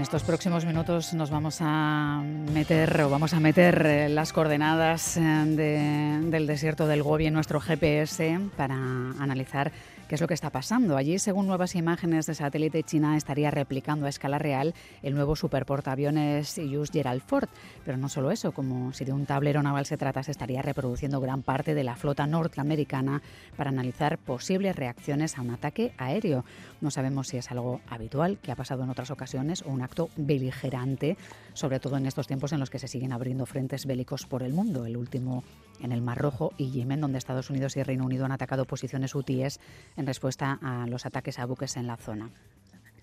En estos próximos minutos nos vamos a meter o vamos a meter eh, las coordenadas eh, del desierto del Gobi en nuestro GPS para analizar qué es lo que está pasando. Allí, según nuevas imágenes de satélite, China estaría replicando a escala real el nuevo superportaaviones Hughes Gerald Ford. Pero no solo eso, como si de un tablero naval se trata, se estaría reproduciendo gran parte de la flota norteamericana para analizar posibles reacciones a un ataque aéreo. No sabemos si es algo habitual, que ha pasado en otras ocasiones, o un acto beligerante, sobre todo en estos tiempos en los que se siguen abriendo frentes bélicos por el mundo. El último en el Mar Rojo y Yemen, donde Estados Unidos y Reino Unido han atacado posiciones hutíes en respuesta a los ataques a buques en la zona.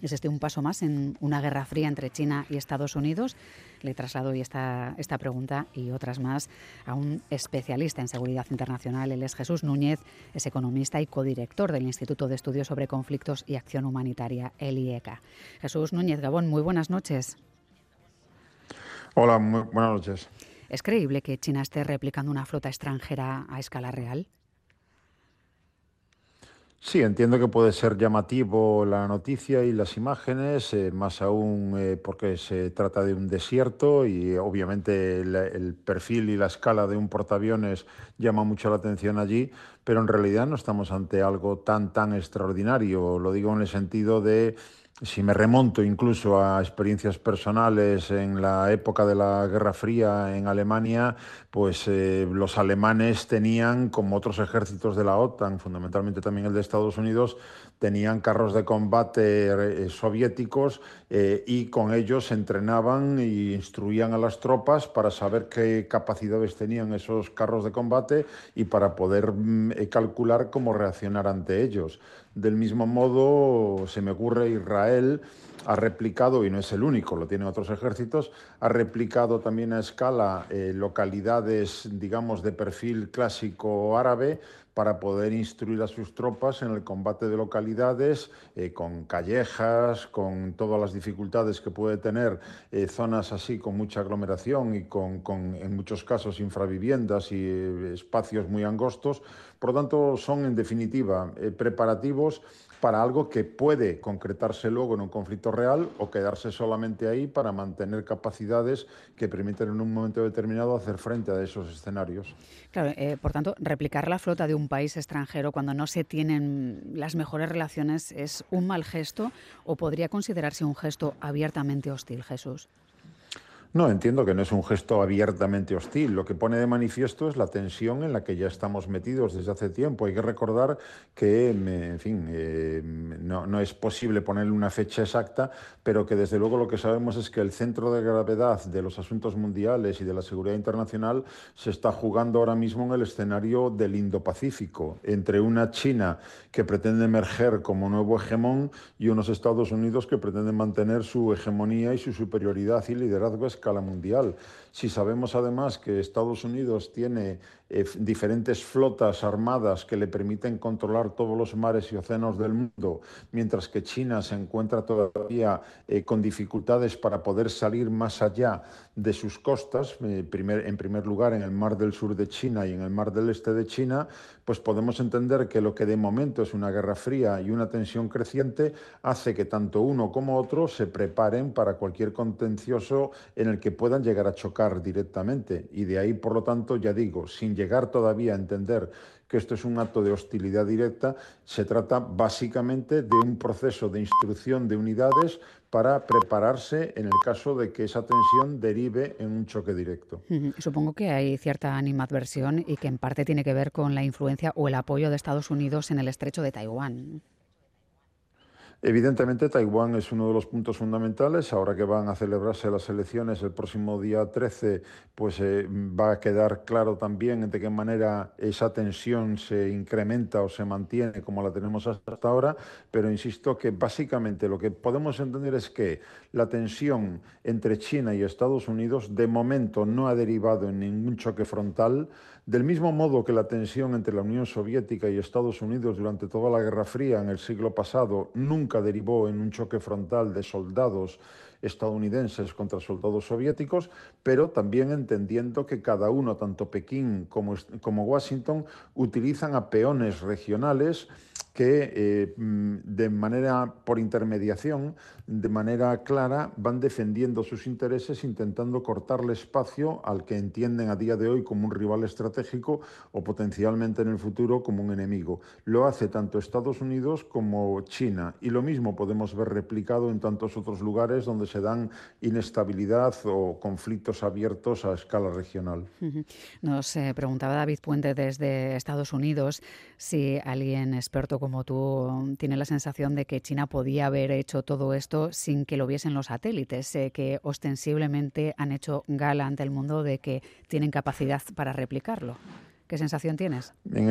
¿Es este un paso más en una guerra fría entre China y Estados Unidos? Le traslado hoy esta, esta pregunta y otras más a un especialista en seguridad internacional. Él es Jesús Núñez, es economista y codirector del Instituto de Estudios sobre Conflictos y Acción Humanitaria, el IECA. Jesús Núñez Gabón, muy buenas noches. Hola, muy buenas noches. ¿Es creíble que China esté replicando una flota extranjera a escala real? Sí, entiendo que puede ser llamativo la noticia y las imágenes, eh, más aún eh, porque se trata de un desierto y obviamente el, el, perfil y la escala de un portaaviones llama mucho la atención allí, pero en realidad no estamos ante algo tan tan extraordinario. Lo digo en el sentido de si me remonto incluso a experiencias personales en la época de la Guerra Fría en Alemania, pues eh, los alemanes tenían, como otros ejércitos de la OTAN, fundamentalmente también el de Estados Unidos, tenían carros de combate eh, soviéticos eh, y con ellos entrenaban e instruían a las tropas para saber qué capacidades tenían esos carros de combate y para poder mm, calcular cómo reaccionar ante ellos. Del mismo modo, se me ocurre Israel ha replicado, y no es el único, lo tienen otros ejércitos, ha replicado también a escala eh, localidades, digamos, de perfil clásico árabe para poder instruir a sus tropas en el combate de localidades, eh, con callejas, con todas las dificultades que puede tener eh, zonas así con mucha aglomeración y con, en muchos casos, infraviviendas y eh, espacios muy angostos. Por lo tanto, son en definitiva preparativos para algo que puede concretarse luego en un conflicto real o quedarse solamente ahí para mantener capacidades que permiten en un momento determinado hacer frente a esos escenarios. Claro, eh, por tanto, replicar la flota de un país extranjero cuando no se tienen las mejores relaciones es un mal gesto o podría considerarse un gesto abiertamente hostil, Jesús. No, entiendo que no es un gesto abiertamente hostil. Lo que pone de manifiesto es la tensión en la que ya estamos metidos desde hace tiempo. Hay que recordar que, en fin, eh, no, no, es posible ponerle una fecha exacta, pero que desde luego lo que sabemos es que el centro de gravedad de los asuntos mundiales y de la seguridad internacional se está jugando ahora mismo en el escenario del Indo-Pacífico, entre una China que pretende emerger como nuevo hegemón y unos Estados Unidos que pretenden mantener su hegemonía y su superioridad y liderazgo escala mundial. Si sabemos además que Estados Unidos tiene eh, diferentes flotas armadas que le permiten controlar todos los mares y océanos del mundo, mientras que China se encuentra todavía eh, con dificultades para poder salir más allá de sus costas, eh, en primer lugar en el mar del sur de China y en el mar del este de China, pues podemos entender que lo que de momento es una guerra fría y una tensión creciente hace que tanto uno como otro se preparen para cualquier contencioso en el que puedan llegar a chocar directamente. Y de ahí, por lo tanto, ya digo, sin llegar todavía a entender que esto es un acto de hostilidad directa, se trata básicamente de un proceso de instrucción de unidades para prepararse en el caso de que esa tensión derive en un choque directo. Supongo que hay cierta animadversión y que en parte tiene que ver con la influencia o el apoyo de Estados Unidos en el estrecho de Taiwán. Evidentemente, Taiwán es uno de los puntos fundamentales. Ahora que van a celebrarse las elecciones el próximo día 13, pues eh, va a quedar claro también de qué manera esa tensión se incrementa o se mantiene como la tenemos hasta ahora. Pero insisto que básicamente lo que podemos entender es que la tensión entre China y Estados Unidos de momento no ha derivado en ningún choque frontal. Del mismo modo que la tensión entre la Unión Soviética y Estados Unidos durante toda la Guerra Fría en el siglo pasado nunca derivó en un choque frontal de soldados estadounidenses contra soldados soviéticos, pero también entendiendo que cada uno, tanto Pekín como, como Washington, utilizan a peones regionales que eh, mm, de manera por intermediación, de manera clara, van defendiendo sus intereses intentando cortarle espacio al que entienden a día de hoy como un rival estratégico o potencialmente en el futuro como un enemigo. Lo hace tanto Estados Unidos como China y lo mismo podemos ver replicado en tantos otros lugares donde se dan inestabilidad o conflictos abiertos a escala regional. Nos eh, preguntaba David Puente desde Estados Unidos si alguien experto como tú tiene la sensación de que China podía haber hecho todo esto sin que lo viesen los satélites, que ostensiblemente han hecho gala ante el mundo de que tienen capacidad para replicarlo. ¿Qué sensación tienes? En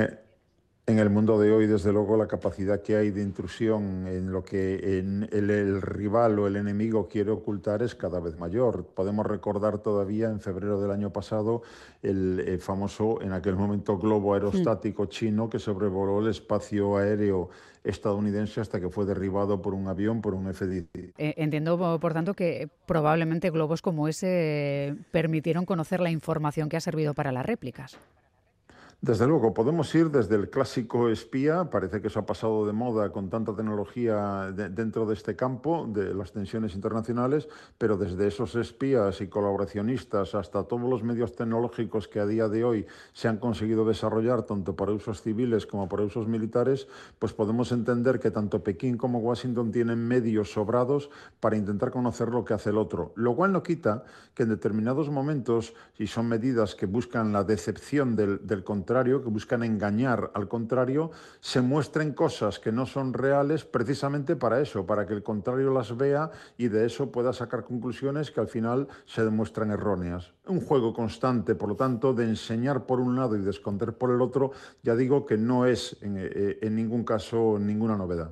el mundo de hoy, desde luego, la capacidad que hay de intrusión en lo que el, rival o el enemigo quiere ocultar es cada vez mayor. Podemos recordar todavía en febrero del año pasado el, famoso, en aquel momento, globo aerostático chino que sobrevoló el espacio aéreo estadounidense hasta que fue derribado por un avión, por un F-16. Eh, entiendo, por tanto, que probablemente globos como ese permitieron conocer la información que ha servido para las réplicas. Desde luego, podemos ir desde el clásico espía, parece que eso ha pasado de moda con tanta tecnología dentro de este campo, de las tensiones internacionales, pero desde esos espías y colaboracionistas hasta todos los medios tecnológicos que a día de hoy se han conseguido desarrollar, tanto para usos civiles como para usos militares, pues podemos entender que tanto Pekín como Washington tienen medios sobrados para intentar conocer lo que hace el otro, lo cual no quita que en determinados momentos, si son medidas que buscan la decepción del, del que buscan engañar al contrario, se muestren cosas que no son reales precisamente para eso, para que el contrario las vea y de eso pueda sacar conclusiones que al final se demuestran erróneas. Un juego constante, por lo tanto, de enseñar por un lado y de esconder por el otro, ya digo que no es en, eh, en ningún caso ninguna novedad.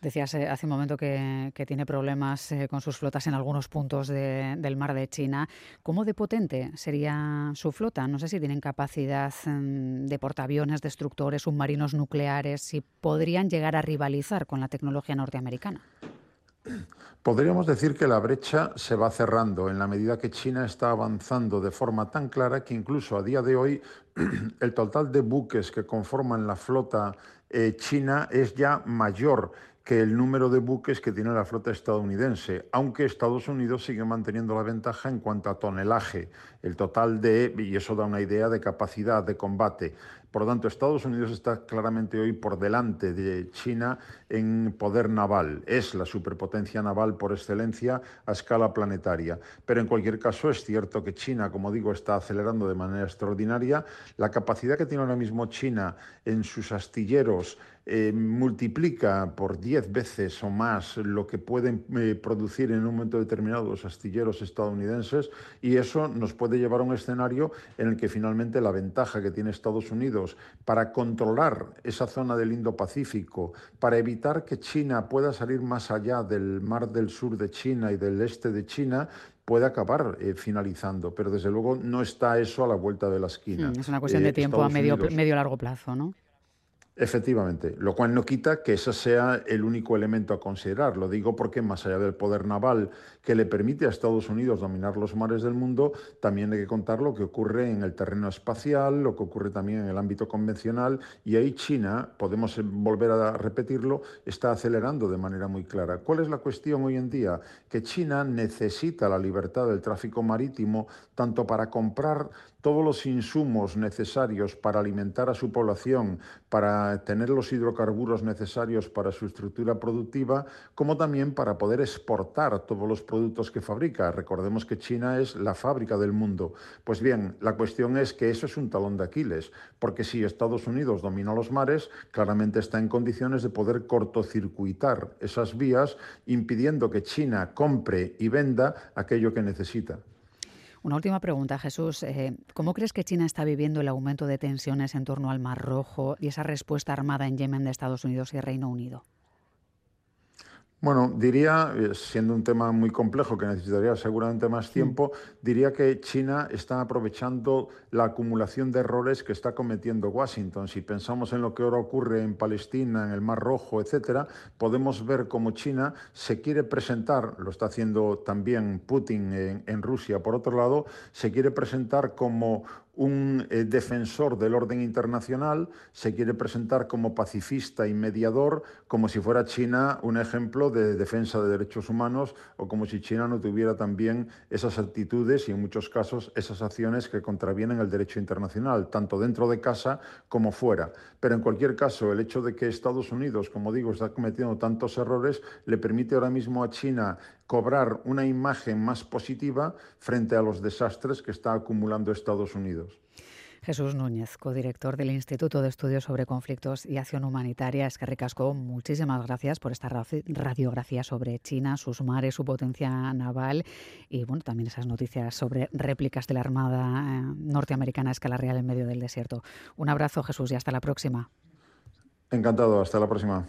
Decías eh, hace un momento que, tiene problemas eh, con sus flotas en algunos puntos del mar de China. ¿Cómo de potente sería su flota? No sé si tienen capacidad mm, de portaaviones, destructores, submarinos nucleares, si podrían llegar a rivalizar con la tecnología norteamericana. Podríamos decir que la brecha se va cerrando en la medida que China está avanzando de forma tan clara que incluso a día de hoy el total de buques que conforman la flota eh, china es ya mayor que el número de buques que tiene la flota estadounidense, aunque Estados Unidos sigue manteniendo la ventaja en cuanto a tonelaje, el total de, y eso da una idea de capacidad de combate. Por lo tanto, Estados Unidos está claramente hoy por delante de China en poder naval. Es la superpotencia naval por excelencia a escala planetaria. Pero en cualquier caso es cierto que China, como digo, está acelerando de manera extraordinaria. La capacidad que tiene ahora mismo China en sus astilleros eh, multiplica por 10 veces o más lo que pueden eh, producir en un momento determinado los astilleros estadounidenses y eso nos puede llevar a un escenario en el que finalmente la ventaja que tiene Estados Unidos para controlar esa zona del Indo-Pacífico, para evitar que China pueda salir más allá del mar del sur de China y del este de China, puede acabar eh, finalizando, pero desde luego no está eso a la vuelta de la esquina. Hmm, es una cuestión de tiempo a medio, medio largo plazo, ¿no? Efectivamente, lo cual no quita que ese sea el único elemento a considerar. Lo digo porque más allá del poder naval que le permite a Estados Unidos dominar los mares del mundo, también hay que contar lo que ocurre en el terreno espacial, lo que ocurre también en el ámbito convencional, y ahí China, podemos volver a repetirlo, está acelerando de manera muy clara. ¿Cuál es la cuestión hoy en día? Que China necesita la libertad del tráfico marítimo tanto para comprar todos los insumos necesarios para alimentar a su población, para tener los hidrocarburos necesarios para su estructura productiva, como también para poder exportar todos los productos que fabrica. Recordemos que China es la fábrica del mundo. Pues bien, la cuestión es que eso es un talón de Aquiles, porque si Estados Unidos domina los mares, claramente está en condiciones de poder cortocircuitar esas vías, impidiendo que China compre y venda aquello que necesita. Una última pregunta, Jesús. Eh, ¿Cómo crees que China está viviendo el aumento de tensiones en torno al Mar Rojo y esa respuesta armada en Yemen de Estados Unidos y Reino Unido? Bueno, diría, eh, siendo un tema muy complejo que necesitaría seguramente más tiempo, diría que China está aprovechando la acumulación de errores que está cometiendo Washington. Si pensamos en lo que ahora ocurre en Palestina, en el Mar Rojo, etcétera, podemos ver cómo China se quiere presentar, lo está haciendo también Putin en, en Rusia, por otro lado, se quiere presentar como un eh, defensor del orden internacional, se quiere presentar como pacifista y mediador, como si fuera China un ejemplo de defensa de derechos humanos o como si China no tuviera también esas actitudes y en muchos casos esas acciones que contravienen el derecho internacional, tanto dentro de casa como fuera. Pero en cualquier caso, el hecho de que Estados Unidos, como digo, está cometiendo tantos errores, le permite ahora mismo a China cobrar una imagen más positiva frente a los desastres que está acumulando Estados Unidos. Jesús Núñez, codirector del Instituto de Estudios sobre Conflictos y Acción Humanitaria. Es que ricasco, muchísimas gracias por esta radiografía sobre China, sus mares, su potencia naval y bueno, también esas noticias sobre réplicas de la Armada eh, norteamericana a escala real en medio del desierto. Un abrazo, Jesús, y hasta la próxima. Encantado, hasta la próxima.